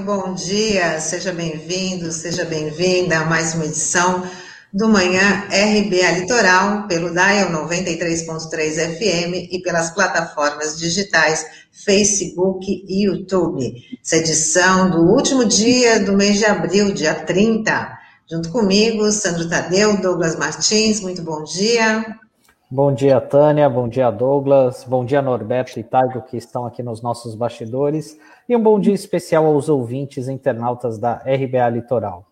muito bom dia, seja bem-vindo, seja bem-vinda a mais uma edição do Manhã RBA Litoral, pelo Dial 93.3 FM e pelas plataformas digitais Facebook e YouTube. Essa edição do último dia do mês de abril, dia 30. Junto comigo, Sandro Tadeu, Douglas Martins, muito bom dia. Bom dia, Tânia. Bom dia, Douglas. Bom dia, Norberto e Taigo, que estão aqui nos nossos bastidores. E um bom dia especial aos ouvintes internautas da RBA Litoral.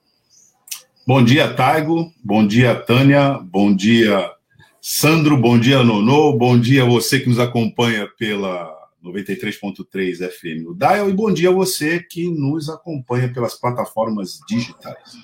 Bom dia, Taigo. Bom dia, Tânia. Bom dia, Sandro. Bom dia, Nonô. Bom dia você que nos acompanha pela 93.3 FM o Dial. E bom dia você que nos acompanha pelas plataformas digitais.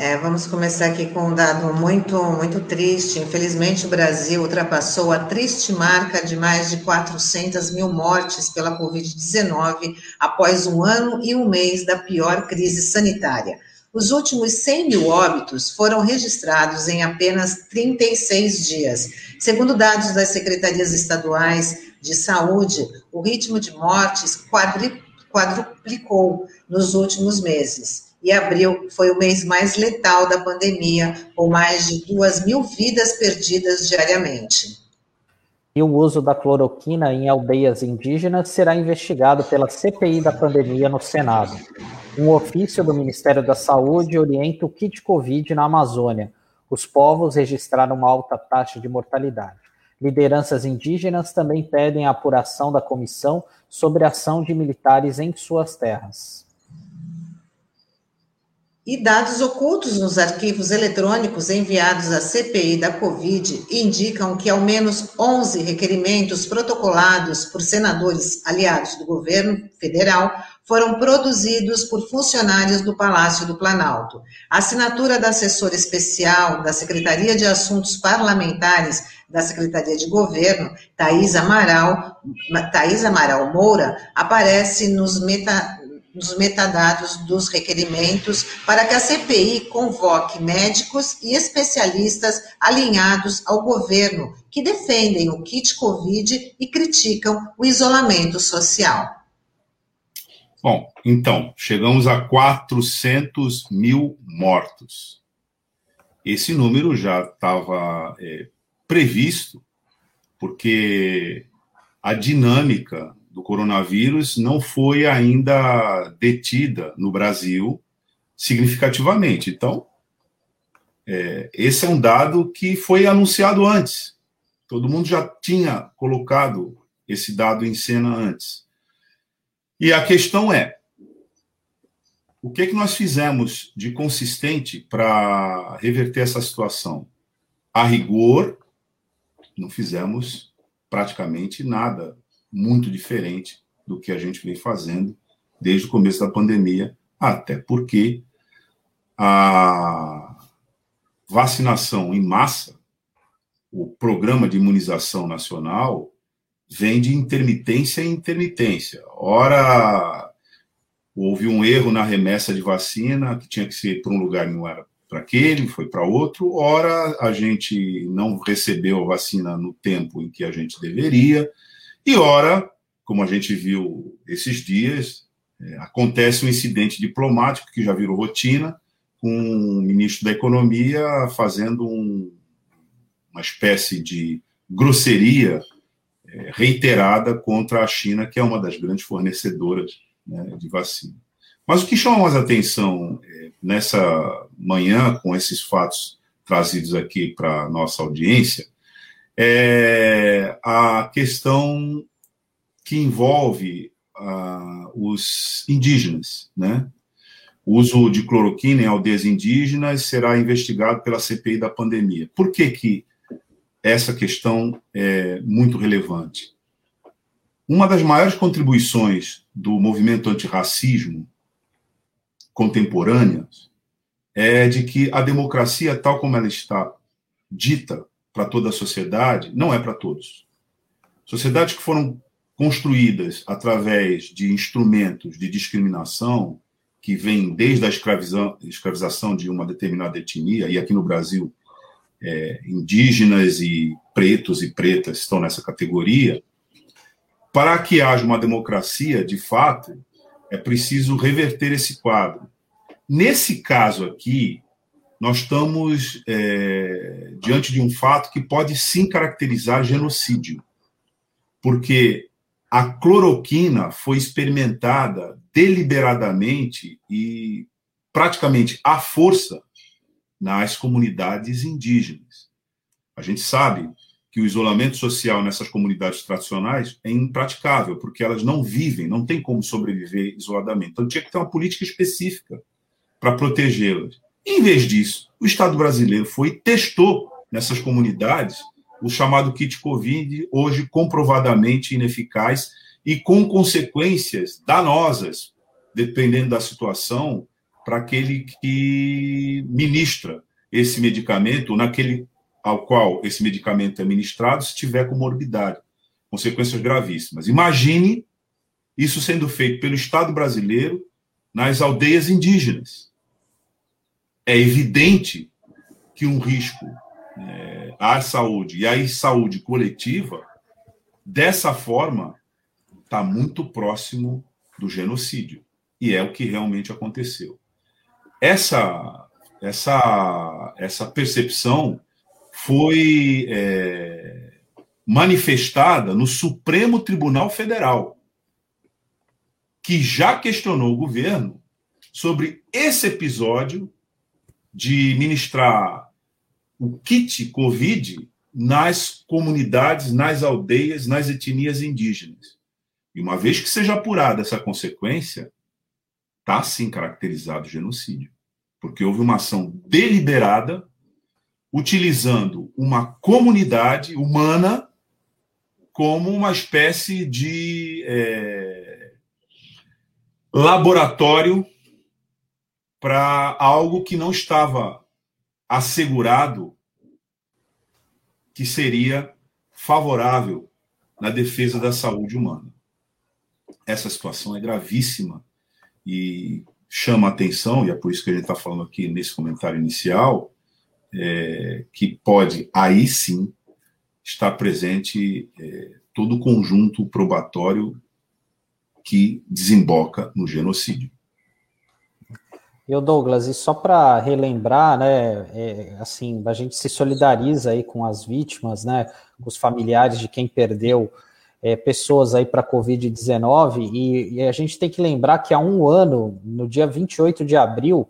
É, vamos começar aqui com um dado muito, muito triste. Infelizmente, o Brasil ultrapassou a triste marca de mais de 400 mil mortes pela Covid-19 após um ano e um mês da pior crise sanitária. Os últimos 100 mil óbitos foram registrados em apenas 36 dias. Segundo dados das secretarias estaduais de saúde, o ritmo de mortes quadruplicou nos últimos meses e abril foi o mês mais letal da pandemia, com mais de duas mil vidas perdidas diariamente. E o uso da cloroquina em aldeias indígenas será investigado pela CPI da pandemia no Senado. Um ofício do Ministério da Saúde orienta o kit Covid na Amazônia. Os povos registraram uma alta taxa de mortalidade. Lideranças indígenas também pedem a apuração da comissão sobre a ação de militares em suas terras. E dados ocultos nos arquivos eletrônicos enviados à CPI da Covid indicam que ao menos 11 requerimentos protocolados por senadores aliados do governo federal foram produzidos por funcionários do Palácio do Planalto. A assinatura da assessora especial da Secretaria de Assuntos Parlamentares da Secretaria de Governo, Thais Amaral, Thais Amaral Moura, aparece nos meta, nos metadados dos requerimentos para que a CPI convoque médicos e especialistas alinhados ao governo que defendem o kit Covid e criticam o isolamento social. Bom, então, chegamos a 400 mil mortos. Esse número já estava é, previsto, porque a dinâmica do coronavírus não foi ainda detida no Brasil significativamente. Então, é, esse é um dado que foi anunciado antes. Todo mundo já tinha colocado esse dado em cena antes. E a questão é: o que, é que nós fizemos de consistente para reverter essa situação? A rigor, não fizemos praticamente nada muito diferente do que a gente vem fazendo desde o começo da pandemia, até porque a vacinação em massa, o programa de imunização nacional, vem de intermitência em intermitência. Ora, houve um erro na remessa de vacina, que tinha que ser para um lugar e não era para aquele, foi para outro. Ora, a gente não recebeu a vacina no tempo em que a gente deveria. E ora, como a gente viu esses dias, é, acontece um incidente diplomático que já virou rotina, com o ministro da Economia fazendo um, uma espécie de grosseria é, reiterada contra a China, que é uma das grandes fornecedoras né, de vacina. Mas o que chama mais atenção é, nessa manhã, com esses fatos trazidos aqui para a nossa audiência, é a questão que envolve uh, os indígenas, né? O uso de cloroquina em aldeias indígenas será investigado pela CPI da pandemia. Por que, que essa questão é muito relevante? Uma das maiores contribuições do movimento antirracismo contemporâneo é de que a democracia, tal como ela está dita para toda a sociedade, não é para todos. Sociedades que foram construídas através de instrumentos de discriminação que vêm desde a escravização de uma determinada etnia, e aqui no Brasil, é, indígenas e pretos e pretas estão nessa categoria, para que haja uma democracia, de fato, É preciso reverter esse quadro. Nesse caso aqui, nós estamos é, diante de um fato que pode sim caracterizar genocídio, porque a cloroquina foi experimentada deliberadamente e praticamente à força nas comunidades indígenas. A gente sabe que o isolamento social nessas comunidades tradicionais é impraticável, porque elas não vivem, não tem como sobreviver isoladamente. Então tinha que ter uma política específica para protegê-las. Em vez disso, o Estado brasileiro foi testou nessas comunidades o chamado kit Covid, hoje comprovadamente ineficaz e com consequências danosas, dependendo da situação, para aquele que ministra esse medicamento, naquele ao qual esse medicamento é ministrado, se tiver comorbidade, consequências gravíssimas. Imagine isso sendo feito pelo Estado brasileiro nas aldeias indígenas. É evidente que um risco é, à saúde e à saúde coletiva, dessa forma, está muito próximo do genocídio. E é o que realmente aconteceu. Essa, essa, essa percepção foi é, manifestada no Supremo Tribunal Federal, que já questionou o governo sobre esse episódio de ministrar o kit Covid nas comunidades, nas aldeias, nas etnias indígenas. E uma vez que seja apurada essa consequência, está sim caracterizado genocídio, porque houve uma ação deliberada utilizando uma comunidade humana como uma espécie de é, laboratório para algo que não estava assegurado que seria favorável na defesa da saúde humana. Essa situação é gravíssima e chama atenção, e é por isso que a gente está falando aqui nesse comentário inicial, é, que pode, aí sim, estar presente é, todo o conjunto probatório que desemboca no genocídio. E o Douglas, e só para relembrar, né, é, assim, a gente se solidariza aí com as vítimas, né, com os familiares de quem perdeu é, pessoas aí para a Covid-19, e, e, a gente tem que lembrar que há um ano, no dia 28 de abril,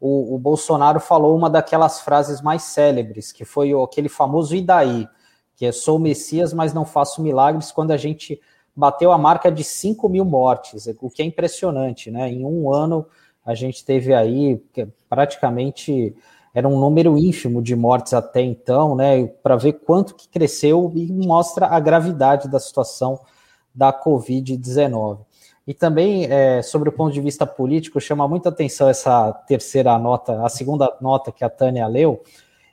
o, o, Bolsonaro falou uma daquelas frases mais célebres, que foi aquele famoso e daí, que é sou Messias, mas não faço milagres, quando a gente bateu a marca de 5 mil mortes, o que é impressionante, né? Em um ano a gente teve aí praticamente era um número ínfimo de mortes até então, né? Para ver quanto que cresceu e mostra a gravidade da situação da Covid-19. E também, é, sobre o ponto de vista político, chama muita atenção essa terceira nota, a segunda nota que a Tânia leu,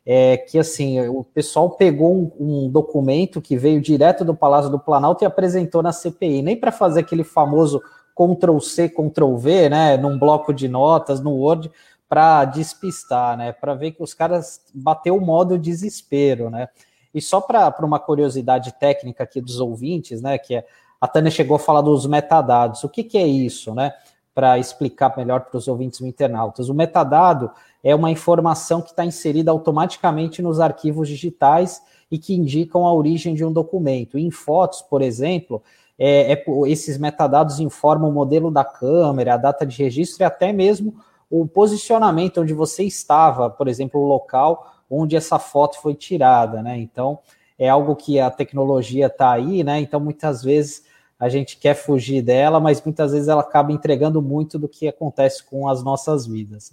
é que assim, o pessoal pegou um, um documento que veio direto do Palácio do Planalto e apresentou na CPI, nem para fazer aquele famoso Ctrl C, Ctrl V, né, num bloco de notas, no Word, para despistar, né, para ver que os caras bateu o modo desespero, né. E só para uma curiosidade técnica aqui dos ouvintes, né, que é a Tânia chegou a falar dos metadados. O que, que é isso, né? Para explicar melhor para os ouvintes internautas. O metadado é uma informação que está inserida automaticamente nos arquivos digitais e que indicam a origem de um documento. Em fotos, por exemplo, é, é, esses metadados informam o modelo da câmera, a data de registro e até mesmo o posicionamento onde você estava, por exemplo, o local onde essa foto foi tirada, né? Então, é algo que a tecnologia está aí, né? Então, muitas vezes a gente quer fugir dela, mas muitas vezes ela acaba entregando muito do que acontece com as nossas vidas.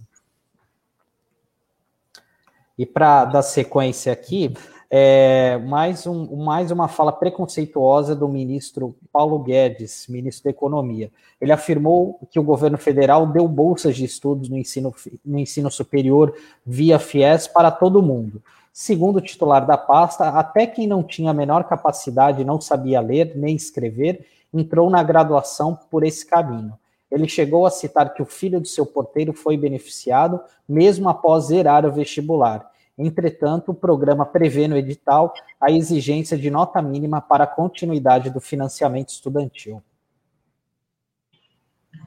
E para dar sequência aqui, é, mais, um, mais uma fala preconceituosa do ministro Paulo Guedes, ministro da Economia. Ele afirmou que o governo federal deu bolsas de estudos no ensino, no ensino superior via FIES para todo mundo. Segundo o titular da pasta, até quem não tinha a menor capacidade, não sabia ler nem escrever, entrou na graduação por esse caminho. Ele chegou a citar que o filho do seu porteiro foi beneficiado mesmo após zerar o vestibular. Entretanto, o programa prevê no edital a exigência de nota mínima para a continuidade do financiamento estudantil.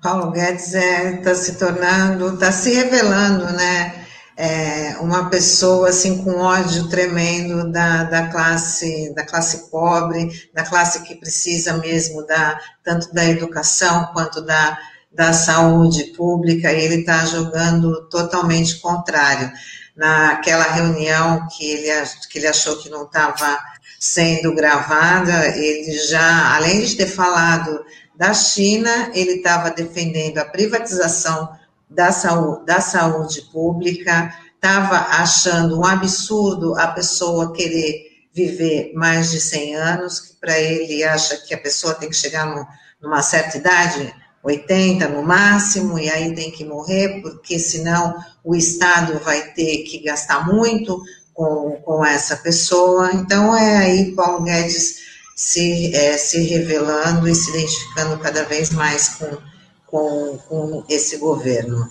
Paulo Guedes está é, tá se tornando, está se revelando, né? É, uma pessoa assim com ódio tremendo da, da classe da classe pobre, da classe que precisa mesmo da tanto da educação quanto da, da saúde pública. E ele está jogando totalmente contrário. Naquela reunião que ele, que ele achou que não estava sendo gravada, ele já, além de ter falado da China, ele estava defendendo a privatização da saúde, da saúde pública, estava achando um absurdo a pessoa querer viver mais de 100 anos, que para ele acha que a pessoa tem que chegar no, numa certa idade, 80 no máximo, e aí tem que morrer, porque senão o Estado vai ter que gastar muito com, com essa pessoa. Então é aí Paulo Guedes se, é, se revelando e se identificando cada vez mais com, com, com esse governo.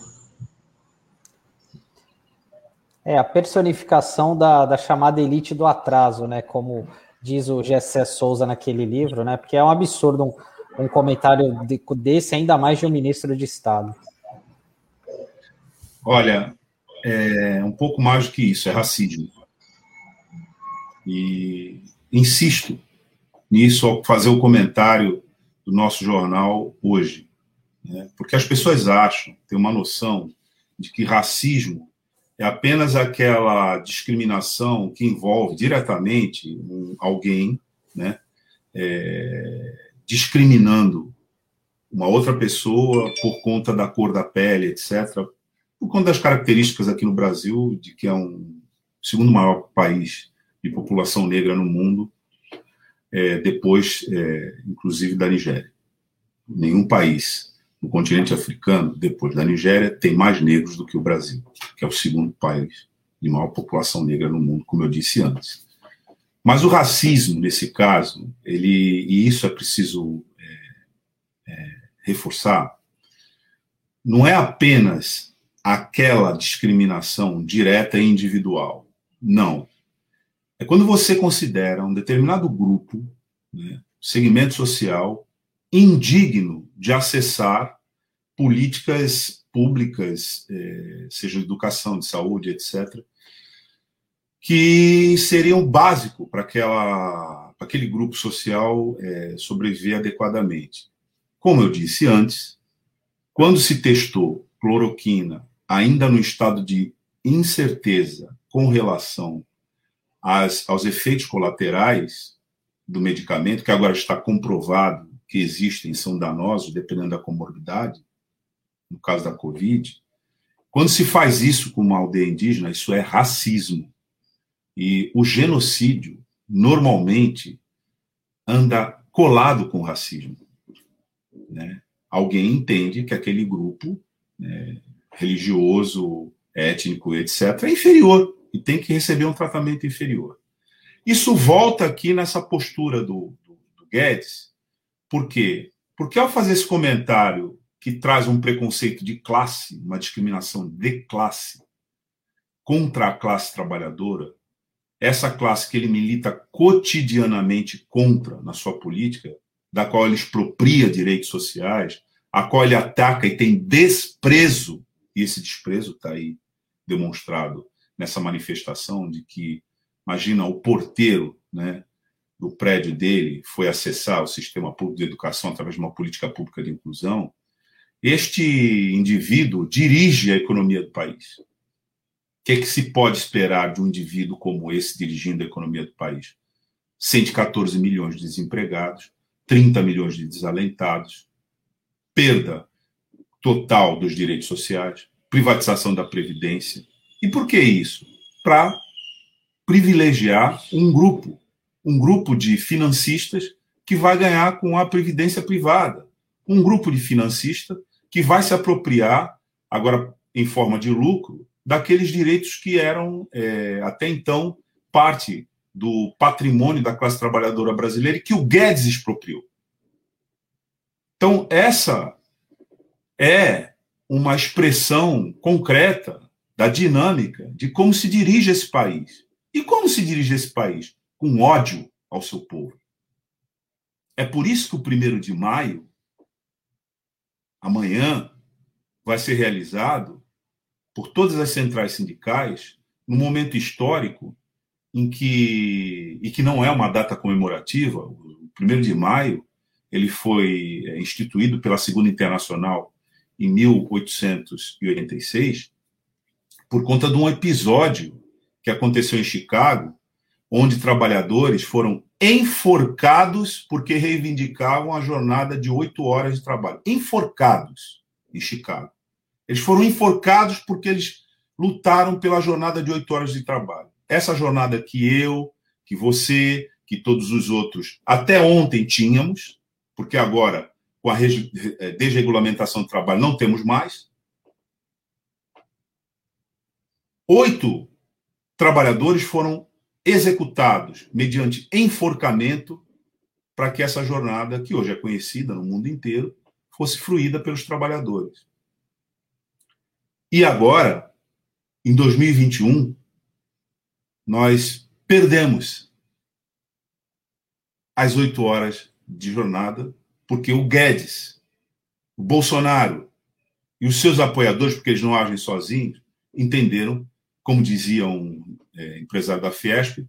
É a personificação da, da chamada elite do atraso, né? Como diz o Gessé Souza naquele livro, né? Porque é um absurdo um, um comentário de, desse, ainda mais de um ministro de Estado. Olha, é um pouco mais do que isso, é racismo. E insisto nisso ao fazer o comentário do nosso jornal hoje. Né? Porque as pessoas acham, têm uma noção de que racismo é apenas aquela discriminação que envolve diretamente um, alguém né, é, discriminando uma outra pessoa por conta da cor da pele, etc., por conta das características aqui no Brasil, de que é um segundo maior país de população negra no mundo, é, depois, é, inclusive, da Nigéria. Nenhum país no continente africano, depois da Nigéria, tem mais negros do que o Brasil, que é o segundo país de maior população negra no mundo, como eu disse antes. Mas o racismo, nesse caso, ele, e isso é preciso é, é, reforçar, não é apenas aquela discriminação direta e individual. Não é quando você considera um determinado grupo, né, segmento social, indigno de acessar políticas públicas, é, seja educação, de saúde, etc., que seriam básico para aquela para aquele grupo social é, sobreviver adequadamente. Como eu disse antes, quando se testou cloroquina ainda no estado de incerteza com relação às, aos efeitos colaterais do medicamento, que agora está comprovado que existem, são danosos, dependendo da comorbidade, no caso da Covid. Quando se faz isso com uma aldeia indígena, isso é racismo. E o genocídio, normalmente, anda colado com o racismo. Né? Alguém entende que aquele grupo né, religioso, étnico, etc., é inferior e tem que receber um tratamento inferior. Isso volta aqui nessa postura do, do, do Guedes, por quê? Porque ao fazer esse comentário que traz um preconceito de classe, uma discriminação de classe contra a classe trabalhadora, essa classe que ele milita cotidianamente contra na sua política, da qual ele expropria direitos sociais, a qual ele ataca e tem desprezo, e esse desprezo está aí demonstrado nessa manifestação de que, imagina, o porteiro né, do prédio dele foi acessar o sistema público de educação através de uma política pública de inclusão, este indivíduo dirige a economia do país. O que, é que se pode esperar de um indivíduo como esse dirigindo a economia do país? 114 milhões de desempregados, 30 milhões de desalentados, perda total dos direitos sociais, privatização da Previdência, e por que isso? Para privilegiar um grupo, um grupo de financistas que vai ganhar com a previdência privada, um grupo de financistas que vai se apropriar, agora em forma de lucro, daqueles direitos que eram é, até então parte do patrimônio da classe trabalhadora brasileira que o Guedes expropriou. Então, essa é uma expressão concreta da dinâmica de como se dirige esse país. E como se dirige esse país? Com ódio ao seu povo. É por isso que o primeiro de maio amanhã, vai ser realizado por todas as centrais sindicais num momento histórico em que e que não é uma data comemorativa, o 1 de maio, ele foi é, instituído pela Segunda Internacional em 1886 por conta de um episódio que aconteceu em Chicago, onde trabalhadores foram enforcados porque reivindicavam a jornada de oito horas de trabalho. Enforcados em Chicago. Eles foram enforcados porque eles lutaram pela jornada de oito horas de trabalho. Essa jornada que eu, que você, que todos os outros até ontem tínhamos, porque agora, com a eh, desregulamentação do trabalho, não temos mais. Oito trabalhadores foram executados mediante enforcamento para que essa jornada, que hoje é conhecida no mundo inteiro, fosse fruída pelos trabalhadores. E agora, em 2021, nós perdemos as oito horas de jornada, porque o Guedes, o Bolsonaro e os seus apoiadores, porque eles não agem sozinhos, entenderam, como dizia um é, empresário da Fiesp,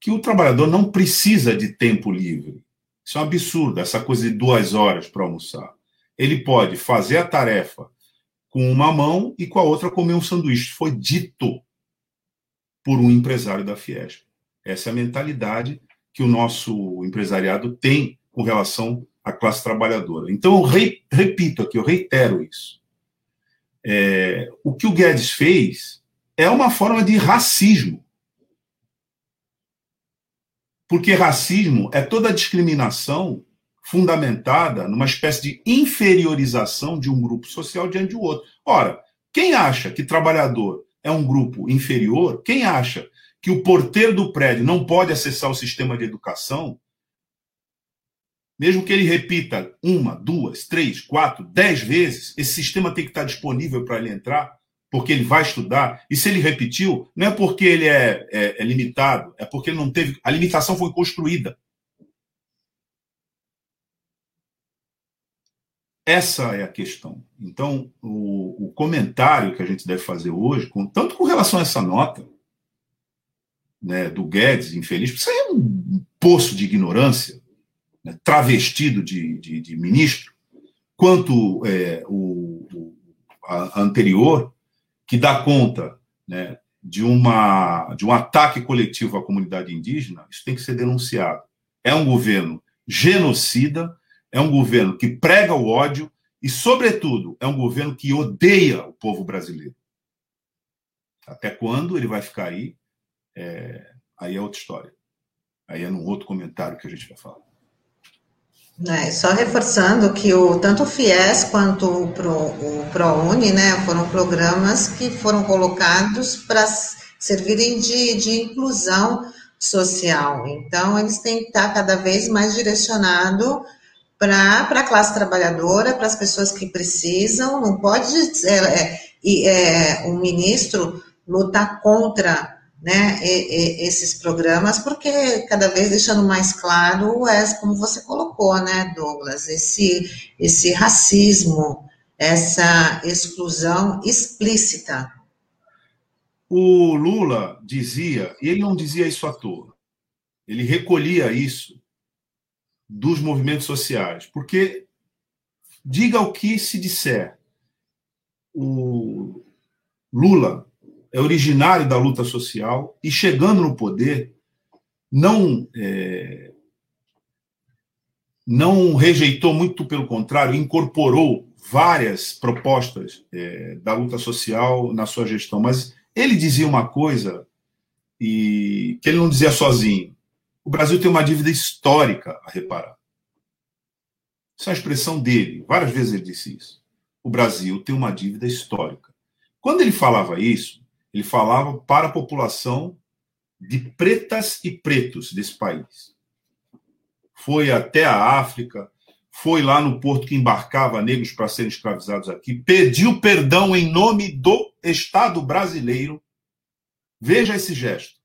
que o trabalhador não precisa de tempo livre. Isso é um absurdo, essa coisa de duas horas para almoçar. Ele pode fazer a tarefa com uma mão e com a outra comer um sanduíche. Foi dito por um empresário da Fiesp. Essa é a mentalidade que o nosso empresariado tem com relação à classe trabalhadora. Então, eu re, repito aqui, eu reitero isso. É, o que o Guedes fez é uma forma de racismo. Porque racismo é toda discriminação fundamentada numa espécie de inferiorização de um grupo social diante do outro. Ora, quem acha que trabalhador é um grupo inferior, quem acha que o porteiro do prédio não pode acessar o sistema de educação, mesmo que ele repita uma, duas, três, quatro, dez vezes, esse sistema tem que estar disponível para ele entrar, porque ele vai estudar. E se ele repetiu, não é porque ele é, é, é limitado, é porque não teve. A limitação foi construída. Essa é a questão. Então, o, o, comentário que a gente deve fazer hoje, com, tanto com relação a essa nota né, do Guedes, infeliz, isso aí é um poço de ignorância, né, travestido de, de, de, ministro, quanto é, o, o anterior, que dá conta né, de, uma, de um ataque coletivo à comunidade indígena, isso tem que ser denunciado. É um governo genocida, é um governo que prega o ódio e, sobretudo, é um governo que odeia o povo brasileiro. Até quando ele vai ficar aí? É, aí é outra história. Aí é num outro comentário que a gente vai falar. É, só reforçando que o, tanto o FIES quanto o, Pro, o ProUni né, foram programas que foram colocados para servirem de, de inclusão social. Então, eles têm que estar cada vez mais direcionado para a classe trabalhadora, para as pessoas que precisam. Não pode é, é, é, um ministro lutar contra né, e, e, esses programas, porque cada vez deixando mais claro, é como você colocou, né, Douglas, esse, esse racismo, essa exclusão explícita. O Lula dizia, e ele não dizia isso à toa, ele recolhia isso dos movimentos sociais, porque diga o que se disser, o Lula é originário da luta social e, chegando no poder, não é, não rejeitou, muito pelo contrário, incorporou várias propostas é, da luta social na sua gestão. Mas ele dizia uma coisa e que ele não dizia sozinho. O Brasil tem uma dívida histórica a reparar. Essa é a expressão dele. Várias vezes ele disse isso. O Brasil tem uma dívida histórica. Quando ele falava isso, ele falava para a população de pretas e pretos desse país. Foi até a África, foi lá no porto que embarcava negros para serem escravizados aqui, pediu perdão em nome do Estado brasileiro. Veja esse gesto.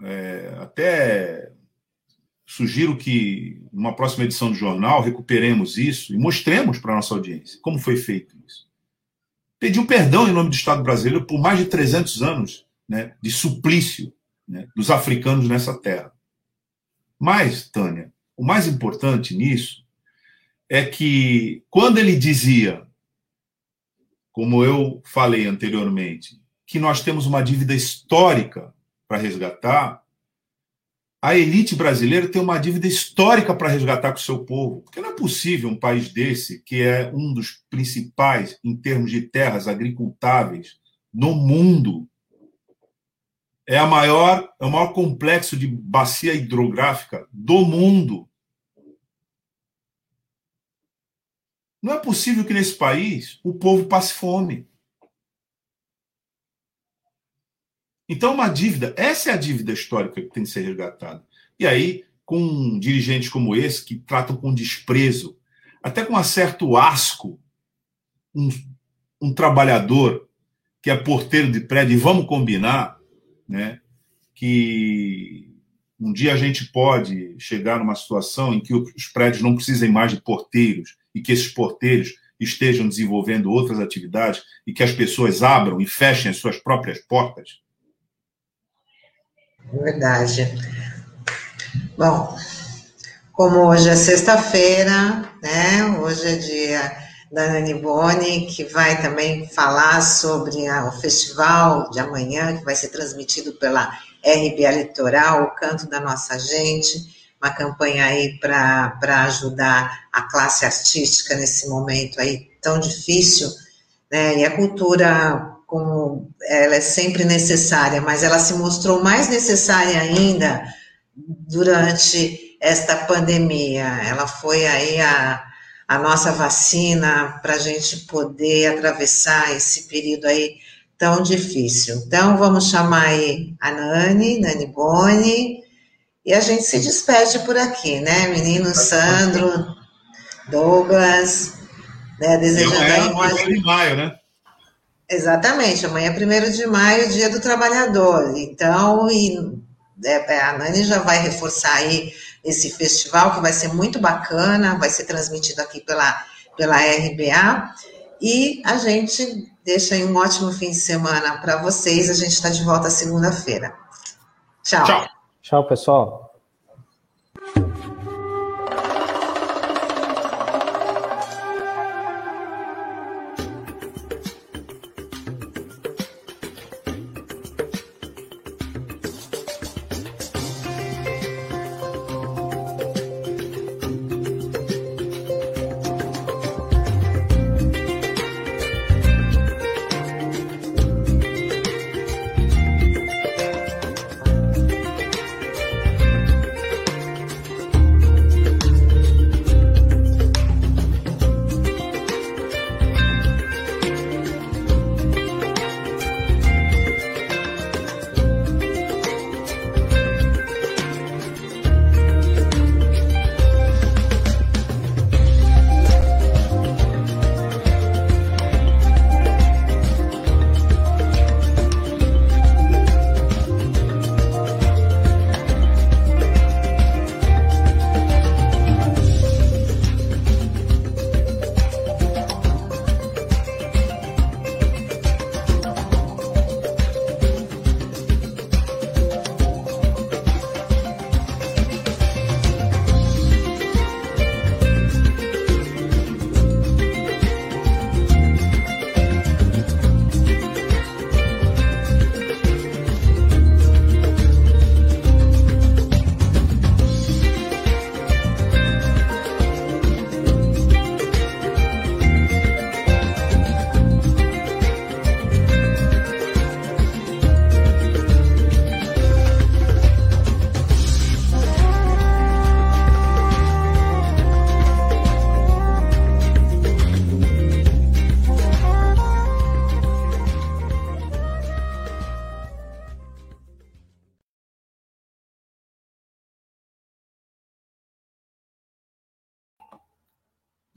É, até sugiro que, numa próxima edição do jornal, recuperemos isso e mostremos para a nossa audiência como foi feito isso. Pediu perdão em nome do Estado brasileiro por mais de 300 anos né, de suplício né, dos africanos nessa terra. Mas, Tânia, o mais importante nisso é que, quando ele dizia, como eu falei anteriormente, que nós temos uma dívida histórica para resgatar, a elite brasileira tem uma dívida histórica para resgatar com o seu povo. Porque não é possível um país desse, que é um dos principais em termos de terras agricultáveis no mundo, é a maior, é o maior complexo de bacia hidrográfica do mundo. Não é possível que nesse país o povo passe fome. Então, uma dívida, essa é a dívida histórica que tem que ser resgatada. E aí, com dirigentes como esse, que tratam com desprezo, até com um certo asco, um, um trabalhador que é porteiro de prédio, e vamos combinar, né, que um dia a gente pode chegar numa situação em que os prédios não precisem mais de porteiros e que esses porteiros estejam desenvolvendo outras atividades e que as pessoas abram e fechem as suas próprias portas Verdade. Bom, como hoje é sexta-feira, né? Hoje é dia da Nani Boni, que vai também falar sobre a, o festival de amanhã, que vai ser transmitido pela RBA Litoral, o Canto da Nossa Gente, uma campanha aí para ajudar a classe artística nesse momento aí tão difícil, né? E a cultura como ela é sempre necessária, mas ela se mostrou mais necessária ainda durante esta pandemia. Ela foi aí a, a nossa vacina para a gente poder atravessar esse período aí tão difícil. Então, vamos chamar aí a Nani, Nani Boni, e a gente se despede por aqui, né, menino Sandro, Douglas, né, desejando aí mais... de maio, né? Exatamente, amanhã é 1 de maio, dia do trabalhador. Então, e, é, é, a Nani já vai reforçar aí esse festival, que vai ser muito bacana, vai ser transmitido aqui pela, pela RBA. E a gente deixa aí um ótimo fim de semana para vocês. A gente está de volta segunda-feira. Tchau. Tchau. Tchau, pessoal.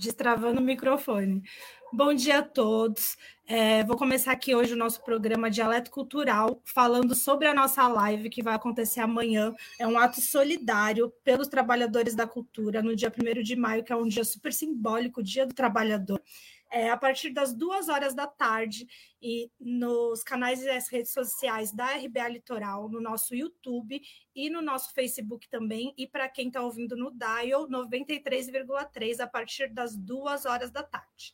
Destravando o microfone. Bom dia a todos. É, vou começar aqui hoje o nosso programa Dialeto Cultural, falando sobre a nossa live que vai acontecer amanhã. É um ato solidário pelos trabalhadores da cultura, no dia 1 de maio, que é um dia super simbólico, Dia do Trabalhador é, a partir das duas horas da tarde e nos canais e as redes sociais da RBA Litoral, no nosso YouTube e no nosso Facebook também. E para quem está ouvindo no Dial, 93,3 a partir das duas horas da tarde.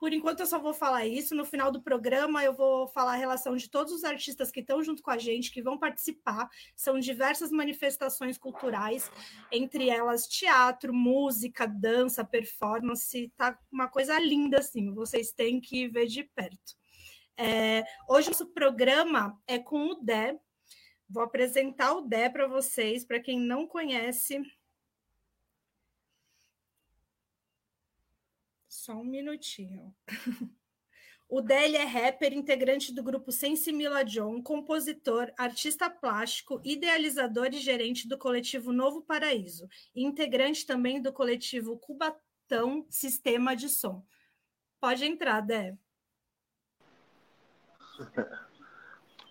Por enquanto, eu só vou falar isso. No final do programa, eu vou falar a relação de todos os artistas que estão junto com a gente, que vão participar. São diversas manifestações culturais, entre elas teatro, música, dança, performance. Tá uma coisa linda, assim. Vocês têm que ver de perto. É, hoje, nosso programa é com o Dé. Vou apresentar o Dé para vocês, para quem não conhece. Só um minutinho. O Deli é rapper, integrante do grupo Sensimila John, compositor, artista plástico, idealizador e gerente do coletivo Novo Paraíso, integrante também do coletivo Cubatão Sistema de Som. Pode entrar, Dé.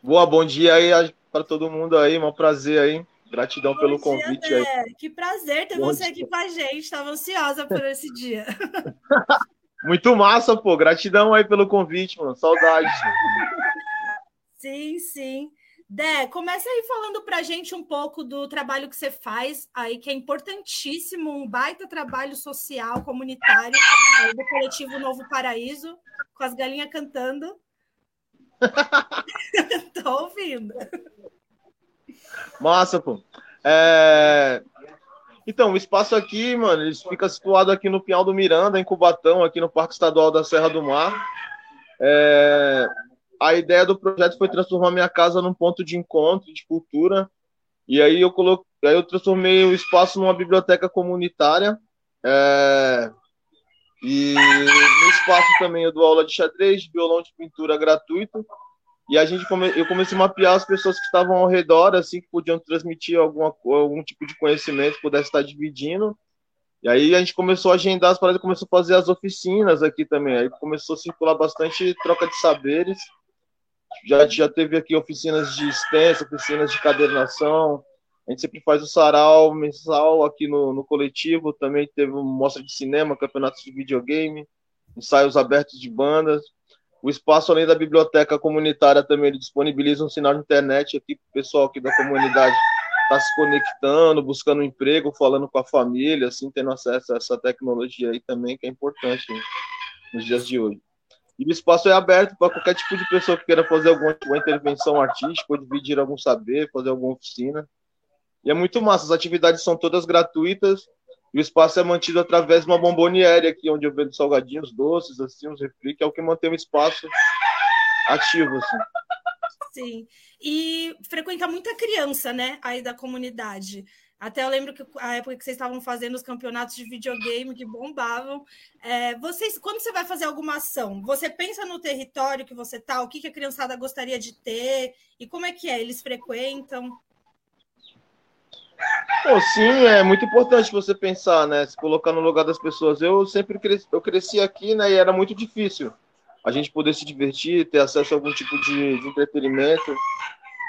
Boa, bom dia aí para todo mundo aí, um prazer aí. Gratidão Bom pelo dia, convite aí. Que prazer ter Bom você dia. aqui com a gente. Estava ansiosa por esse dia. Muito massa, pô. Gratidão aí pelo convite, mano. Saudade. Sim, sim. Dé, começa aí falando pra gente um pouco do trabalho que você faz aí, que é importantíssimo, um baita trabalho social, comunitário, aí do coletivo Novo Paraíso, com as galinhas cantando. Tô ouvindo. Massa, pô. É... Então, o espaço aqui, mano, ele fica situado aqui no Pinhal do Miranda, em Cubatão, aqui no Parque Estadual da Serra do Mar. É... A ideia do projeto foi transformar minha casa num ponto de encontro, de cultura. E aí eu coloquei, aí eu transformei o espaço numa biblioteca comunitária. É... E no espaço também eu dou aula de xadrez, violão de pintura gratuito e a gente come, eu comecei a mapear as pessoas que estavam ao redor, assim, que podiam transmitir alguma, algum tipo de conhecimento, pudesse estar dividindo. E aí a gente começou a agendar as paradas, começou a fazer as oficinas aqui também. Aí começou a circular bastante troca de saberes. Já, já teve aqui oficinas de extensa, oficinas de cadernação. A gente sempre faz o sarau mensal aqui no, no coletivo. Também teve mostra de cinema, campeonatos de videogame, ensaios abertos de bandas. O espaço, além da biblioteca comunitária, também ele disponibiliza um sinal de internet aqui para o pessoal aqui da comunidade estar tá se conectando, buscando um emprego, falando com a família, assim, tendo acesso a essa tecnologia aí também, que é importante nos dias de hoje. E o espaço é aberto para qualquer tipo de pessoa que queira fazer alguma, alguma intervenção artística, ou dividir algum saber, fazer alguma oficina. E é muito massa, as atividades são todas gratuitas, e o espaço é mantido através de uma bomboniere aqui, onde eu vendo salgadinhos, doces, assim, uns refri, que é o que mantém o espaço ativo, assim. Sim. E frequenta muita criança, né, aí da comunidade. Até eu lembro que a época que vocês estavam fazendo os campeonatos de videogame que bombavam. É, vocês, quando você vai fazer alguma ação, você pensa no território que você está, o que, que a criançada gostaria de ter e como é que é? Eles frequentam? Sim, é muito importante você pensar, né? Se colocar no lugar das pessoas. Eu sempre cresci, eu cresci aqui, né? E era muito difícil a gente poder se divertir, ter acesso a algum tipo de, de entretenimento.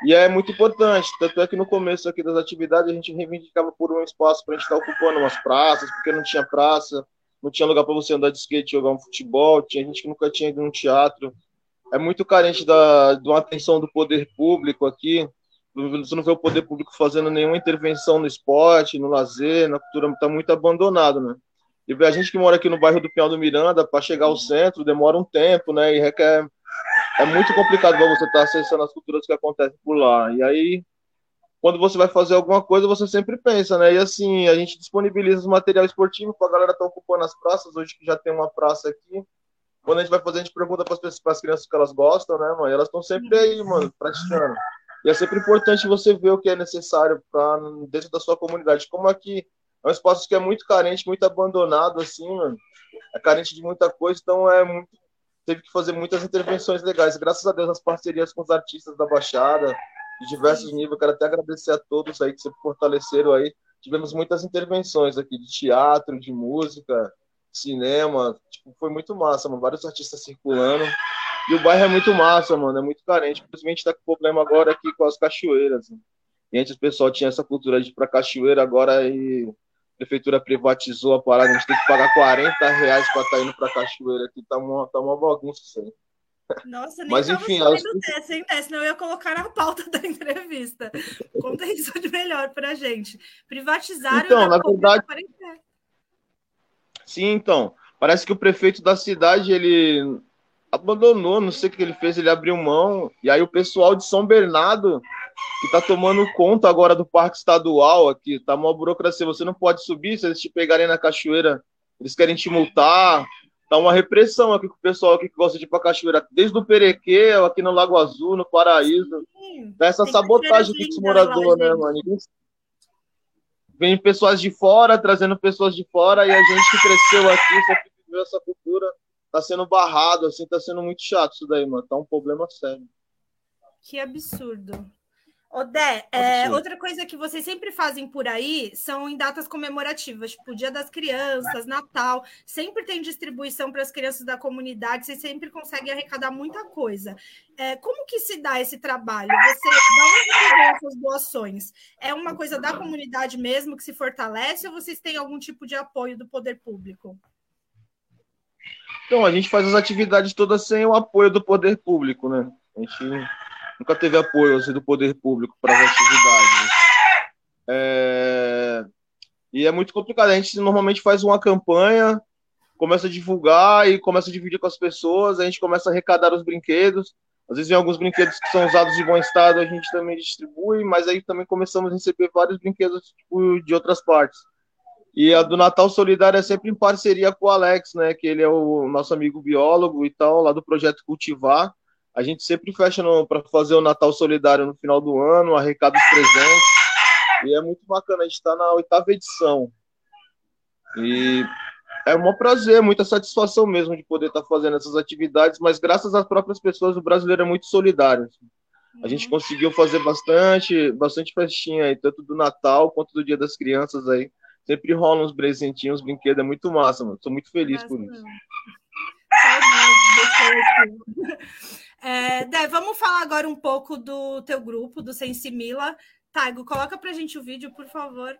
E é muito importante. Tanto é que no começo aqui das atividades a gente reivindicava por um espaço para a gente estar ocupando umas praças, porque não tinha praça, não tinha lugar para você andar de skate, jogar um futebol. Tinha gente que nunca tinha ido num teatro. É muito carente da, de uma atenção do poder público aqui você não vê o poder público fazendo nenhuma intervenção no esporte, no lazer, na cultura, está muito abandonado, né? E a gente que mora aqui no bairro do Pinhal do Miranda, para chegar ao centro, demora um tempo, né? E requer. É muito complicado você estar tá acessando as culturas que acontecem por lá. E aí, quando você vai fazer alguma coisa, você sempre pensa, né? E assim, a gente disponibiliza os material esportivo para a galera estar tá ocupando as praças, hoje que já tem uma praça aqui. Quando a gente vai fazer, a gente pergunta para as crianças que elas gostam, né, mano? E elas estão sempre aí, mano, praticando. E é sempre importante você ver o que é necessário para dentro da sua comunidade. Como aqui é um espaço que é muito carente, muito abandonado, assim, mano. É carente de muita coisa, então é muito. Teve que fazer muitas intervenções legais. Graças a Deus, as parcerias com os artistas da Baixada, de diversos níveis. Quero até agradecer a todos aí que sempre fortaleceram aí. Tivemos muitas intervenções aqui de teatro, de música, cinema. Tipo, foi muito massa, mano. Vários artistas circulando. E o bairro é muito massa, mano. É muito carente. Infelizmente tá com problema agora aqui com as cachoeiras. Né? E antes o pessoal tinha essa cultura de ir pra cachoeira, agora aí a prefeitura privatizou a parada. A gente tem que pagar 40 reais pra estar tá indo pra cachoeira aqui. Tá uma, tá uma bagunça isso aí. Nossa, nem Mas, enfim, elas... dessa, hein, Tess? Senão eu ia colocar na pauta da entrevista. Conta isso de melhor pra gente. Privatizaram então, na verdade... Sim, então. Parece que o prefeito da cidade, ele abandonou, não sei o que ele fez, ele abriu mão. E aí o pessoal de São Bernardo, que tá tomando conta agora do parque estadual aqui, tá uma burocracia, você não pode subir, se eles te pegarem na cachoeira, eles querem te multar. Tá uma repressão aqui com o pessoal aqui que gosta de ir pra cachoeira, desde o Perequê, aqui no Lago Azul, no Paraíso. Sim, tá essa sabotagem aqui com os moradores, né, mano? Vem pessoas de fora, trazendo pessoas de fora, e a gente que cresceu aqui, sempre viveu essa cultura, tá sendo barrado, assim, tá sendo muito chato isso daí, mano. Tá um problema sério. Que absurdo. Odé, é, outra coisa que vocês sempre fazem por aí são em datas comemorativas, tipo Dia das Crianças, Natal, sempre tem distribuição para as crianças da comunidade, vocês sempre conseguem arrecadar muita coisa. É, como que se dá esse trabalho? Você dá essas doações? É uma coisa da comunidade mesmo que se fortalece ou vocês têm algum tipo de apoio do poder público? Então, a gente faz as atividades todas sem o apoio do poder público, né? A gente nunca teve apoio assim, do poder público para as atividades. É... E é muito complicado. A gente normalmente faz uma campanha, começa a divulgar e começa a dividir com as pessoas, a gente começa a arrecadar os brinquedos. Às vezes, em alguns brinquedos que são usados de bom estado, a gente também distribui, mas aí também começamos a receber vários brinquedos tipo, de outras partes. E a do Natal Solidário é sempre em parceria com o Alex, né? Que ele é o nosso amigo biólogo e tal, lá do projeto Cultivar. A gente sempre fecha para fazer o Natal Solidário no final do ano, arrecada os presentes. E é muito bacana, a gente está na oitava edição. E é um prazer, muita satisfação mesmo de poder estar tá fazendo essas atividades, mas graças às próprias pessoas, o brasileiro é muito solidário. A gente uhum. conseguiu fazer bastante, bastante festinha aí, tanto do Natal quanto do Dia das Crianças aí. Sempre rolam uns presentinhos, uns brinquedos, é muito massa, mano. Muito feliz por isso. É, Dé, vamos falar agora um pouco do teu grupo, do Sensimila. Taigo, coloca pra gente o vídeo, por favor.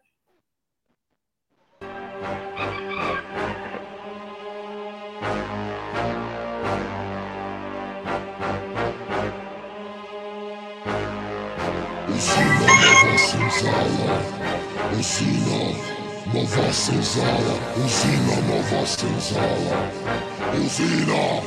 Usina Nova Senzala Usina Nova Senzala Usina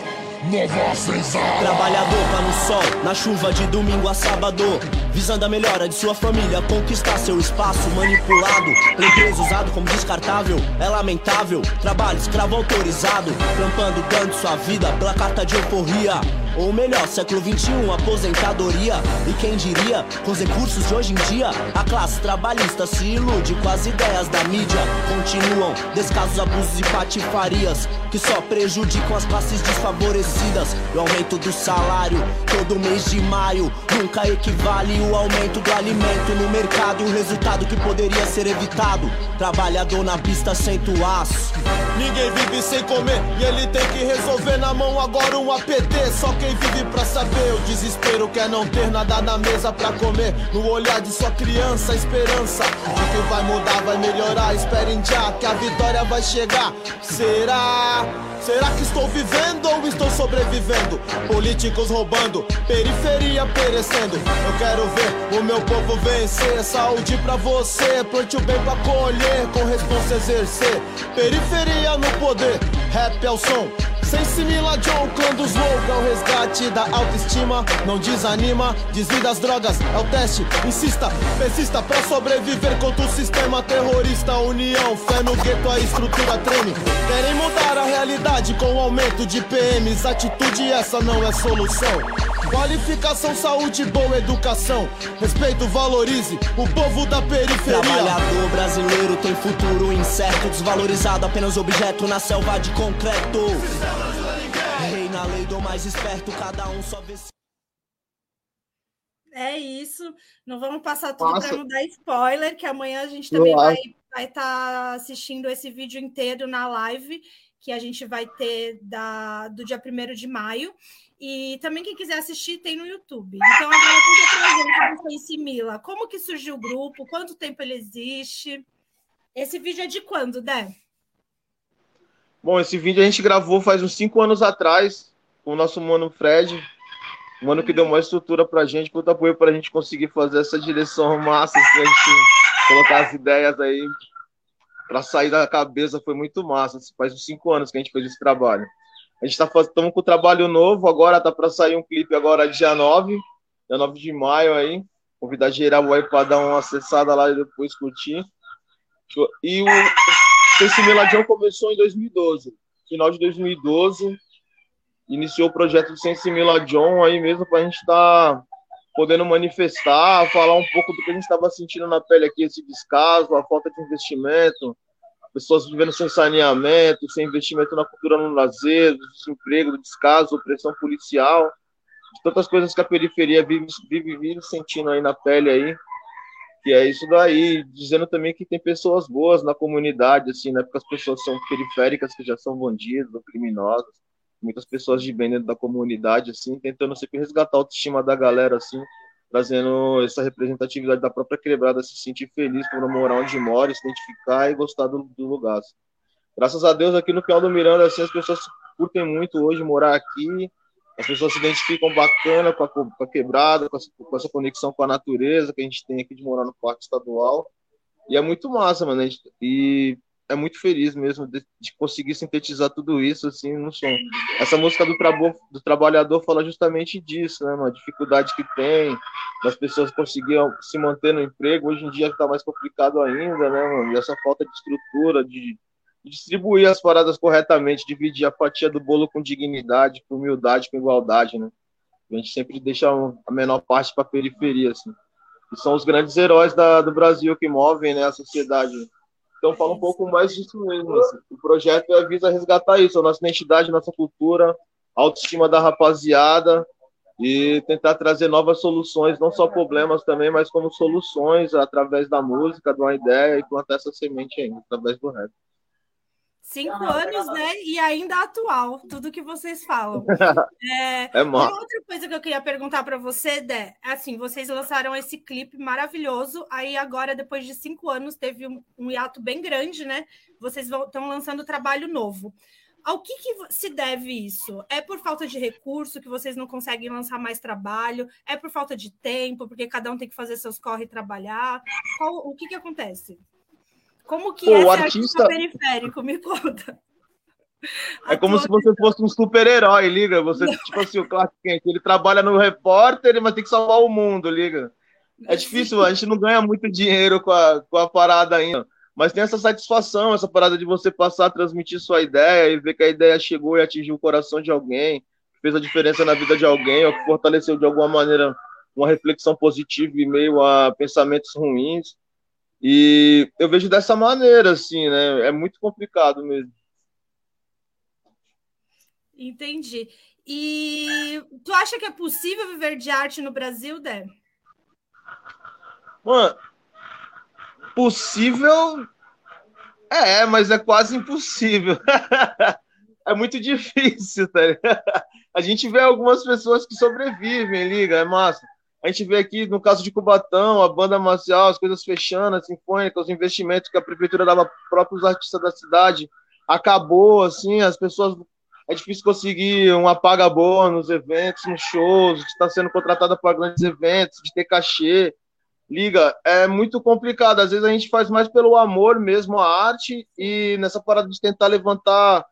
Nova Senzala. Trabalhador tá no sol, na chuva de domingo a sábado Visando a melhora de sua família, conquistar seu espaço manipulado Empresa usado como descartável, é lamentável Trabalho escravo autorizado, trampando dando sua vida pela carta de euforia ou melhor, século 21, aposentadoria. E quem diria, com os recursos de hoje em dia, a classe trabalhista se ilude com as ideias da mídia. Continuam descasos, abusos e patifarias que só prejudicam as classes desfavorecidas. O aumento do salário todo mês de maio nunca equivale o aumento do alimento no mercado e o resultado que poderia ser evitado. Trabalhador na pista o aço. Ninguém vive sem comer e ele tem que resolver na mão agora um APT. Só quem vive pra saber o desespero quer não ter nada na mesa pra comer. No olhar de sua criança, esperança de que vai mudar, vai melhorar. Esperem já que a vitória vai chegar. Será? Será que estou vivendo ou estou sobrevivendo? Políticos roubando, periferia perecendo. Eu quero ver o meu povo vencer. Saúde pra você, plante o bem pra colher, com responsa exercer. Periferia no poder, rap é o som. Sem simila John, clã dos loucos é o resgate da autoestima. Não desanima, desvia das drogas, é o teste. Insista, persista pra sobreviver contra o sistema terrorista. União, fé no gueto, a estrutura treme. Querem mudar a realidade com o aumento de PMs. Atitude essa não é solução. Qualificação, saúde, boa educação. Respeito, valorize o povo da periferia. Trabalhador brasileiro tem futuro incerto, desvalorizado, apenas objeto na selva de concreto. Rei na lei do mais esperto, cada um só vê. É isso. Não vamos passar tudo para não dar spoiler, que amanhã a gente também vai estar vai tá assistindo esse vídeo inteiro na live que a gente vai ter da, do dia 1 de maio. E também quem quiser assistir tem no YouTube. Então, agora conta pra gente, Sense Mila, como que surgiu o grupo, quanto tempo ele existe? Esse vídeo é de quando, Dé? Bom, esse vídeo a gente gravou faz uns cinco anos atrás, com o nosso mano Fred, o mano que deu uma estrutura pra gente, muito apoio pra gente conseguir fazer essa direção massa, pra gente colocar as ideias aí para sair da cabeça, foi muito massa. Faz uns cinco anos que a gente fez esse trabalho. A gente está com um trabalho novo agora, tá para sair um clipe agora dia 9, dia 9 de maio aí. Convidar geral aí para dar uma acessada lá e depois curtir. E o Sense Meladião começou em 2012. Final de 2012, iniciou o projeto do Sense Meladion aí mesmo para a gente estar tá podendo manifestar, falar um pouco do que a gente estava sentindo na pele aqui, esse descaso, a falta de investimento, pessoas vivendo sem saneamento, sem investimento na cultura, no lazer, desemprego, descaso, opressão policial, tantas coisas que a periferia vive, vive, vive sentindo aí na pele aí, que é isso daí, dizendo também que tem pessoas boas na comunidade, assim, né, porque as pessoas são periféricas, que já são bandidos criminosas, muitas pessoas de bem dentro da comunidade, assim, tentando sempre resgatar a autoestima da galera, assim, trazendo essa representatividade da própria quebrada, se sentir feliz por morar onde mora, se identificar e gostar do, do lugar. Assim. Graças a Deus, aqui no Piau do Miranda, assim, as pessoas curtem muito hoje morar aqui, as pessoas se identificam bacana com a, com a quebrada, com, com, essa conexão com a natureza que a gente tem aqui de morar no parque estadual. E é muito massa, mano. E é muito feliz mesmo de, de, conseguir sintetizar tudo isso assim no som. Essa música do, trabo, do trabalhador fala justamente disso, né, uma dificuldade que tem das pessoas conseguirem se manter no emprego. Hoje em dia está mais complicado ainda, né, mano? E essa falta de estrutura, de, de, distribuir as paradas corretamente, dividir a fatia do bolo com dignidade, com humildade, com igualdade, né? A gente sempre deixa a menor parte para a periferia, assim. E são os grandes heróis da, do Brasil que movem né, a sociedade então fala um pouco mais disso mesmo. Assim. O projeto é, visa resgatar isso, a nossa identidade, nossa cultura, a autoestima da rapaziada e tentar trazer novas soluções, não só problemas também, mas como soluções através da música, de uma ideia e plantar essa semente ainda, através do rap. Cinco anos, né? E ainda atual, tudo que vocês falam. É, é uma outra coisa que eu queria perguntar para você, Dé, assim, vocês lançaram esse clipe maravilhoso, aí agora, depois de cinco anos, teve um, um hiato bem grande, né? Vocês estão lançando trabalho novo. Ao que, que, se deve isso? É por falta de recurso que vocês não conseguem lançar mais trabalho? É por falta de tempo, porque cada um tem que fazer seus corre e trabalhar? Qual, o que, que acontece? Como que Pô, é o artista periférico? Me conta. É como se você fosse um super-herói, liga. Você, tipo assim, o Clark Kent, ele trabalha no repórter, mas tem que salvar o mundo, liga. É difícil, a gente não ganha muito dinheiro com a, com a parada ainda. Mas tem essa satisfação, essa parada de você passar a transmitir sua ideia e ver que a ideia chegou e atingiu o coração de alguém, fez a diferença na vida de alguém, ou que fortaleceu de alguma maneira uma reflexão positiva e meio a pensamentos ruins. E eu vejo dessa maneira, assim, né? É muito complicado mesmo. Entendi. E tu acha que é possível viver de arte no Brasil, Dé? Mano, possível é, mas é quase impossível. é muito difícil, tá ligado? A gente vê algumas pessoas que sobrevivem, liga, é massa. A gente vê aqui, no caso de Cubatão, a banda marcial, as coisas fechando, a sinfônica, os investimentos que a prefeitura dava para próprios artistas da cidade, acabou, assim, as pessoas. É difícil conseguir uma paga boa nos eventos, nos shows, de estar sendo contratada para grandes eventos, de ter cachê. Liga, é muito complicado. Às vezes a gente faz mais pelo amor mesmo à arte e nessa parada de tentar levantar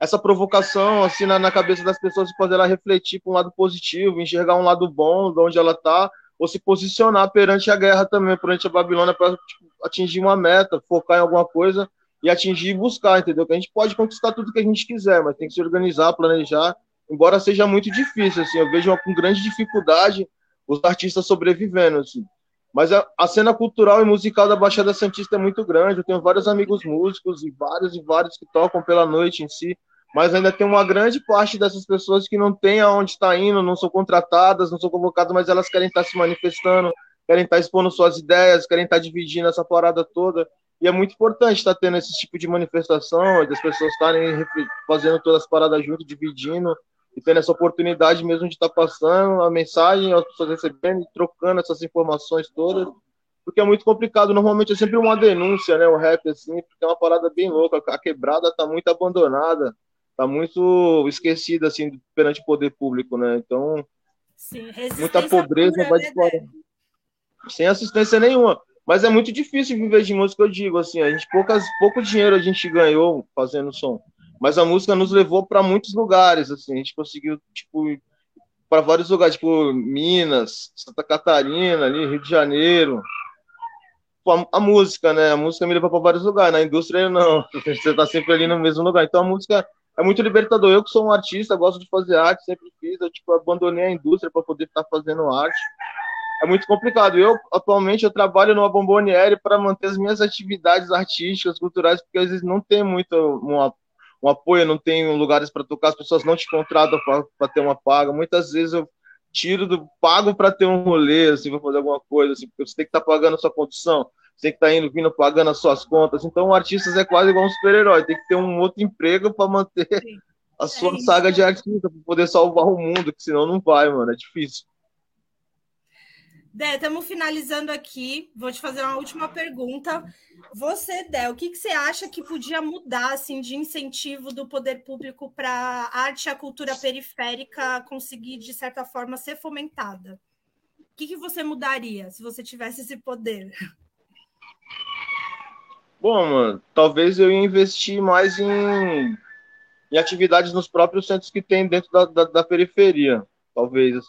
essa provocação assim na, na cabeça das pessoas fazer ela refletir para um lado positivo, enxergar um lado bom de onde ela está, ou se posicionar perante a guerra também, perante a Babilônia, para tipo, atingir uma meta, focar em alguma coisa e atingir e buscar, entendeu? Que a gente pode conquistar tudo que a gente quiser, mas tem que se organizar, planejar, embora seja muito difícil, assim, eu vejo com grande dificuldade os artistas sobrevivendo, assim. Mas a, a, cena cultural e musical da Baixada Santista é muito grande. Eu tenho vários amigos músicos e vários e vários que tocam pela noite em si mas ainda tem uma grande parte dessas pessoas que não tem aonde estar indo, não são contratadas, não são convocadas, mas elas querem estar se manifestando, querem estar expondo suas ideias, querem estar dividindo essa parada toda. E é muito importante estar tá tendo esse tipo de manifestação, das pessoas estarem fazendo todas as paradas junto, dividindo, e tendo essa oportunidade mesmo de estar tá passando a mensagem, as pessoas recebendo e trocando essas informações todas, porque é muito complicado. Normalmente é sempre uma denúncia, né? O rap, assim, porque é uma parada bem louca. A quebrada tá muito abandonada, tá muito esquecida, assim, perante o poder público, né? Então, Sim, muita pobreza pura, vai né, Sem assistência nenhuma. Mas é muito difícil viver de música, eu digo, assim, a gente poucas, pouco dinheiro a gente ganhou fazendo som mas a música nos levou para muitos lugares, assim, a gente conseguiu, tipo, para vários lugares, tipo Minas, Santa Catarina, ali, Rio de Janeiro. A, a música, né? A música me levou para vários lugares, na indústria não, você está sempre ali no mesmo lugar. Então a música é muito libertador. Eu que sou um artista, gosto de fazer arte, sempre fiz, eu tipo abandonei a indústria para poder estar fazendo arte. É muito complicado. Eu atualmente eu trabalho numa bomboniere para manter as minhas atividades artísticas, culturais, porque às vezes não tem muito uma um apoio, não tenho lugares para tocar, as pessoas não te contratam para ter uma paga. Muitas vezes eu tiro do pago para ter um rolê, assim, para fazer alguma coisa, assim, porque você tem que estar tá pagando a sua condição, você que tá indo, vindo, pagando as suas contas. Então, o artista é quase igual um super-herói, tem que ter um outro emprego para manter Sim. a sua é saga de artista, para poder salvar o mundo, que senão não vai, mano, é difícil. Dé, estamos finalizando aqui. Vou te fazer uma última pergunta. Você, Dé, o que, que você acha que podia mudar assim, de incentivo do poder público para a arte e a cultura periférica conseguir, de certa forma, ser fomentada? O que, que você mudaria se você tivesse esse poder? Bom, mano, talvez eu ia investir mais em, em atividades nos próprios centros que tem dentro da, da, da periferia. Talvez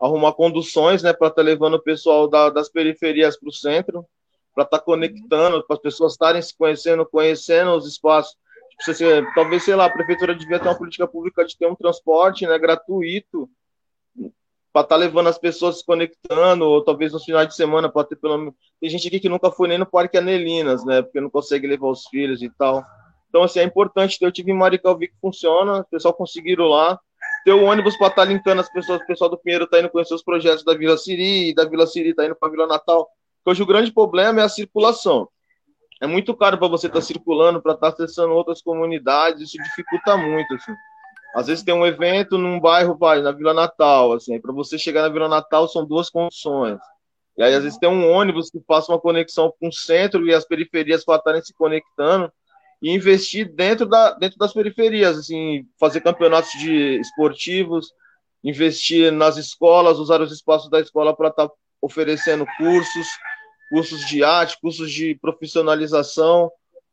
arrumar conduções, né, para estar tá levando o pessoal da, das periferias para o centro, para estar tá conectando, para as pessoas estarem se conhecendo, conhecendo os espaços. Tipo, se, talvez, sei lá, a prefeitura devia ter uma política pública de ter um transporte, né, gratuito, para estar tá levando as pessoas se conectando, ou talvez nos finais de semana, para ter pelo menos. Tem gente aqui que nunca foi nem no Parque Anelinas, né, porque não consegue levar os filhos e tal. Então, assim, é importante. Eu tive em Maricá, eu vi que funciona, o pessoal conseguiram lá ter o ônibus para estar tá linkando as pessoas, o pessoal do Pinheiro está indo conhecer os projetos da Vila Siri, da Vila Siri está indo para Vila Natal. Hoje o grande problema é a circulação. É muito caro para você estar tá circulando, para estar tá acessando outras comunidades, isso dificulta muito, assim. Às vezes tem um evento num bairro, vai, na Vila Natal, assim, para você chegar na Vila Natal são duas condições. E aí, às vezes, tem um ônibus que faça uma conexão com o centro e as periferias para estarem se conectando e investir dentro, da, dentro das periferias, assim, fazer campeonatos de esportivos, investir nas escolas, usar os espaços da escola para estar tá oferecendo cursos, cursos de arte, cursos de profissionalização,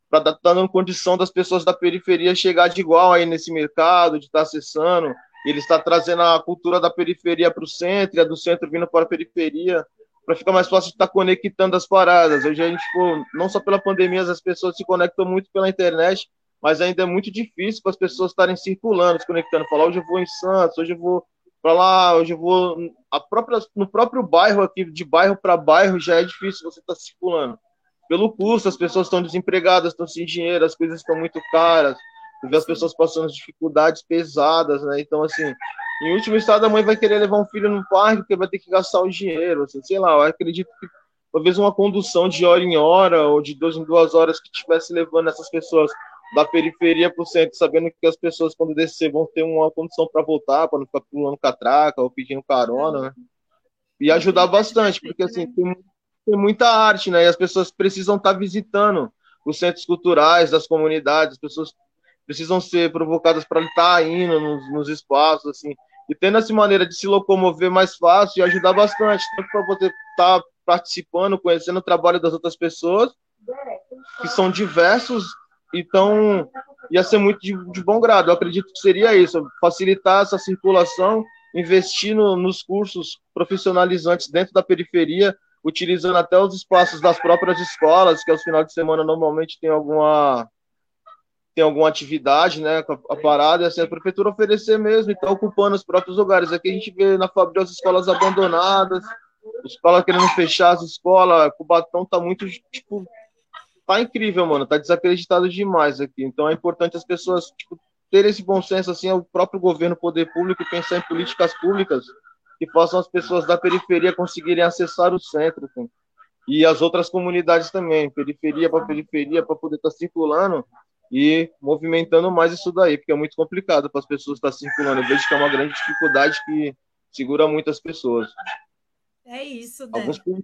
para estar tá dando condição das pessoas da periferia chegar de igual aí nesse mercado, de estar tá acessando. Ele está trazendo a cultura da periferia para o centro, e a do centro vindo para a periferia para ficar mais fácil de estar tá conectando as paradas. Hoje a gente, não só pela pandemia, as pessoas se conectam muito pela internet, mas ainda é muito difícil para as pessoas estarem circulando, se conectando. Falar, hoje eu vou em Santos, hoje eu vou para lá, hoje eu vou. A própria, no próprio bairro aqui, de bairro para bairro, já é difícil você estar tá circulando. Pelo custo, as pessoas estão desempregadas, estão sem dinheiro, as coisas estão muito caras, vê as pessoas passando dificuldades pesadas, né? Então, assim, em último estado, a mãe vai querer levar um filho no parque porque vai ter que gastar o dinheiro. Assim, sei lá, eu acredito que talvez uma condução de hora em hora ou de duas em duas horas que estivesse levando essas pessoas da periferia para o centro, sabendo que as pessoas, quando descer, vão ter uma condição para voltar, para não ficar pulando catraca ou pedindo carona, né? E ajudar bastante, porque assim, tem, tem muita arte, né? E as pessoas precisam estar tá visitando os centros culturais das comunidades, as pessoas precisam ser provocadas para estar indo nos, nos, espaços, assim, e tendo essa maneira de se locomover mais fácil e ajudar bastante, tanto para poder estar tá participando, conhecendo o trabalho das outras pessoas, que são diversos, então ia ser muito de, de bom grado. Eu acredito que seria isso, facilitar essa circulação, investir no, nos cursos profissionalizantes dentro da periferia, utilizando até os espaços das próprias escolas, que aos finais de semana normalmente tem alguma tem alguma atividade, né, a parada, assim, a prefeitura oferecer mesmo, então ocupando os próprios lugares. Aqui a gente vê na Fabril as escolas abandonadas, escola querendo fechar as escolas, Cubatão tá muito, tipo, tá incrível, mano, tá desacreditado demais aqui. Então é importante as pessoas, tipo, ter esse bom senso, assim, o próprio governo, poder público, pensar em políticas públicas que façam as pessoas da periferia conseguirem acessar o centro, assim. e as outras comunidades também, periferia para periferia, para poder estar tá circulando e movimentando mais isso daí, porque é muito complicado para as pessoas estar tá circulando. Eu vejo que é uma grande dificuldade que segura muitas pessoas. É isso, Dé. Alguns podem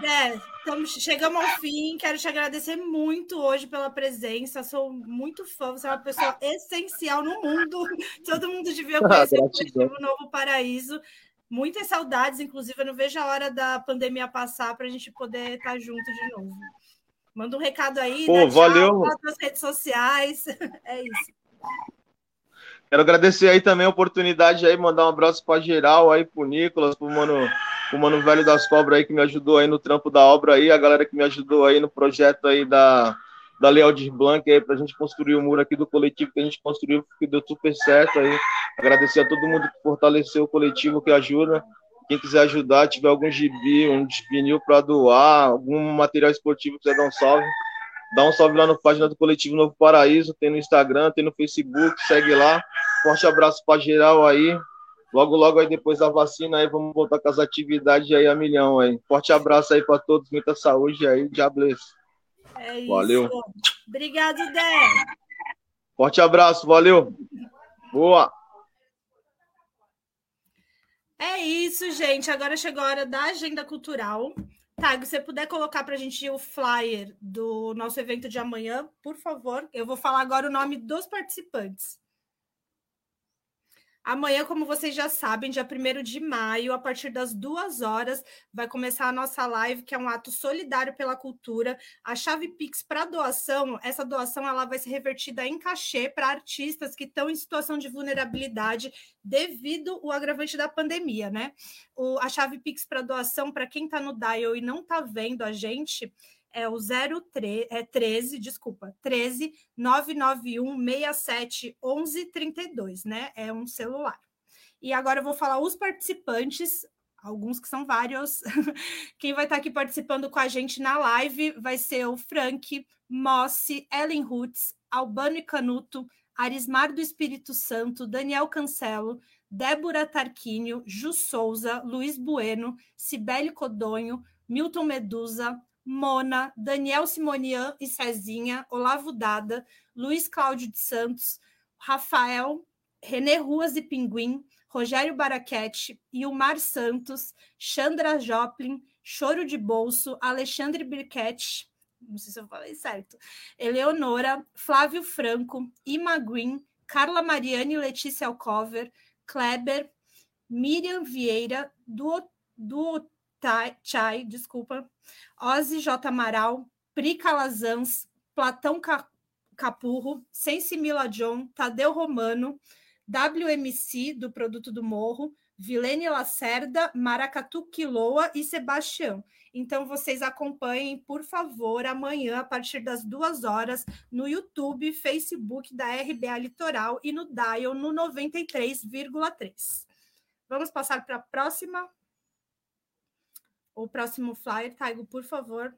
Dé, estamos, chegamos ao fim. Quero te agradecer muito hoje pela presença. Sou muito fã. Você é uma pessoa essencial no mundo. Todo mundo devia conhecer o Novo Paraíso. Muitas saudades, inclusive. Eu não vejo a hora da pandemia passar para a gente poder estar junto de novo. Manda um recado aí. Pô, né? valeu. nas redes sociais. É isso. Quero agradecer aí também a oportunidade aí, mandar um abraço para geral aí, pro Nicolas, pro mano, pro mano velho das cobras aí que me ajudou aí no trampo da obra aí, a galera que me ajudou aí no projeto aí da, da Lealdir Blanc aí pra gente construir o muro aqui do coletivo que a gente construiu, que deu super certo aí. Agradecer a todo mundo que fortaleceu o coletivo, que ajuda. Quem quiser ajudar, tiver algum gibi, um vinil para doar, algum material esportivo, quiser dar um salve, dá um salve lá na página do Coletivo Novo Paraíso, tem no Instagram, tem no Facebook, segue lá. Forte abraço para geral aí. Logo, logo aí depois da vacina aí, vamos voltar com as atividades aí a milhão aí. Forte abraço aí para todos, muita saúde aí, diablês. É isso. Valeu. Obrigado, Dé. Forte abraço, valeu. Boa. É isso, gente. Agora chegou a hora da agenda cultural. Tá, se você puder colocar para a gente o flyer do nosso evento de amanhã, por favor. Eu vou falar agora o nome dos participantes. Amanhã, como vocês já sabem, dia 1 de maio, a partir das duas horas, vai começar a nossa live, que é um ato solidário pela cultura. A chave Pix para doação, essa doação ela vai ser revertida em cachê para artistas que estão em situação de vulnerabilidade devido ao agravante da pandemia, né? O, a chave Pix para doação, para quem está no Dial e não está vendo a gente, é o 03, é 13, desculpa, 13 991 67 11 32, né? É um celular. E agora eu vou falar os participantes, alguns que são vários. Quem vai estar aqui participando com a gente na live vai ser o Frank, Mossi, Ellen Roots, Albano e Canuto, Arismar do Espírito Santo, Daniel Cancelo, Débora Tarquínio, Ju Souza, Luiz Bueno, Cibele Codonho, Milton Medusa, Mona, Daniel Simonian e Cezinha, Olavo Dada, Luiz Cláudio de Santos, Rafael, Renê Ruas e Pinguim, Rogério Baraquete, Ilmar Santos, Chandra Joplin, Choro de Bolso, Alexandre Birquete, não sei se eu falei certo, Eleonora, Flávio Franco, Ima Green, Carla Mariane e Letícia Alcover, Kleber, Miriam Vieira, do Chai, desculpa, Ozzy J. Amaral, Pri Calazans, Platão Capurro, Sensi Mila John, Tadeu Romano, WMC, do Produto do Morro, Vilene Lacerda, Maracatu Quiloa e Sebastião. Então, vocês acompanhem, por favor, amanhã, a partir das duas horas, no YouTube, Facebook da RBA Litoral e no Dial no 93,3. Vamos passar para a próxima o próximo flyer, Taigo, por favor.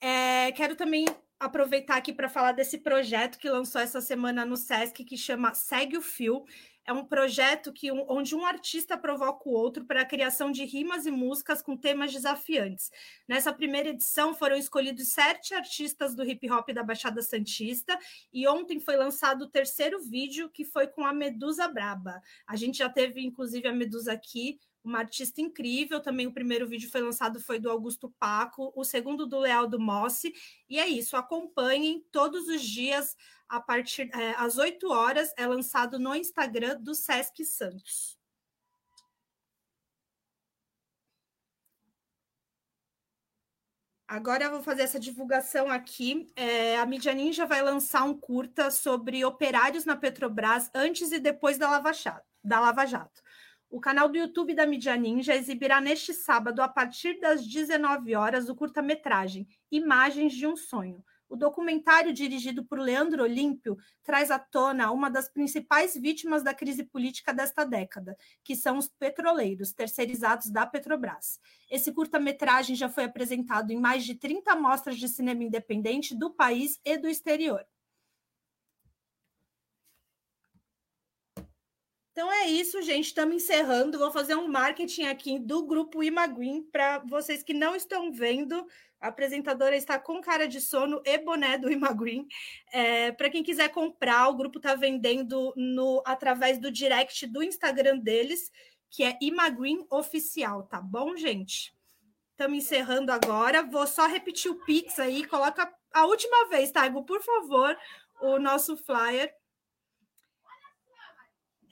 É, quero também aproveitar aqui para falar desse projeto que lançou essa semana no SESC, que chama Segue o Fio. É um projeto que, onde um artista provoca o outro para a criação de rimas e músicas com temas desafiantes. Nessa primeira edição foram escolhidos sete artistas do hip hop da Baixada Santista e ontem foi lançado o terceiro vídeo, que foi com a Medusa Braba. A gente já teve, inclusive, a Medusa aqui uma artista incrível. Também o primeiro vídeo foi lançado foi do Augusto Paco, o segundo do Leal do Mossi. E é isso, acompanhem todos os dias a partir é, às 8 horas é lançado no Instagram do Sesc Santos. Agora eu vou fazer essa divulgação aqui. É, a Mídia Ninja vai lançar um curta sobre operários na Petrobras antes e depois da Lava, Jato, da Lava Jato. O canal do YouTube da Mídia Ninja exibirá neste sábado, a partir das 19 horas, o curta-metragem Imagens de um Sonho. O documentário, dirigido por Leandro Olímpio, traz à tona uma das principais vítimas da crise política desta década, que são os petroleiros, terceirizados da Petrobras. Esse curta-metragem já foi apresentado em mais de 30 mostras de cinema independente do país e do exterior. Então é isso, gente. Estamos encerrando. Vou fazer um marketing aqui do grupo Imaguin para vocês que não estão vendo. A apresentadora está com cara de sono e boné do Imagreen. É, para quem quiser comprar, o grupo está vendendo no através do direct do Instagram deles, que é Imagreen Oficial, tá bom, gente? Estamos encerrando agora. Vou só repetir o Pix aí. Coloca a última vez, Taigo, por favor, o nosso flyer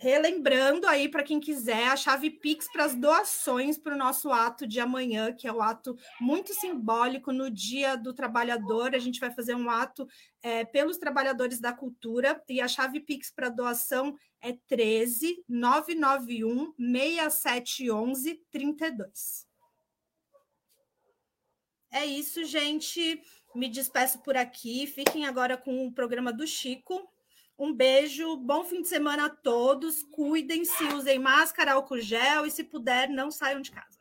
Relembrando aí para quem quiser a chave Pix para as doações para o nosso ato de amanhã, que é o um ato muito simbólico no Dia do Trabalhador. A gente vai fazer um ato é, pelos trabalhadores da cultura e a chave Pix para doação é 13 991 6711 32. É isso, gente. Me despeço por aqui. Fiquem agora com o programa do Chico. Um beijo, bom fim de semana a todos. Cuidem-se, usem máscara, álcool gel e, se puder, não saiam de casa.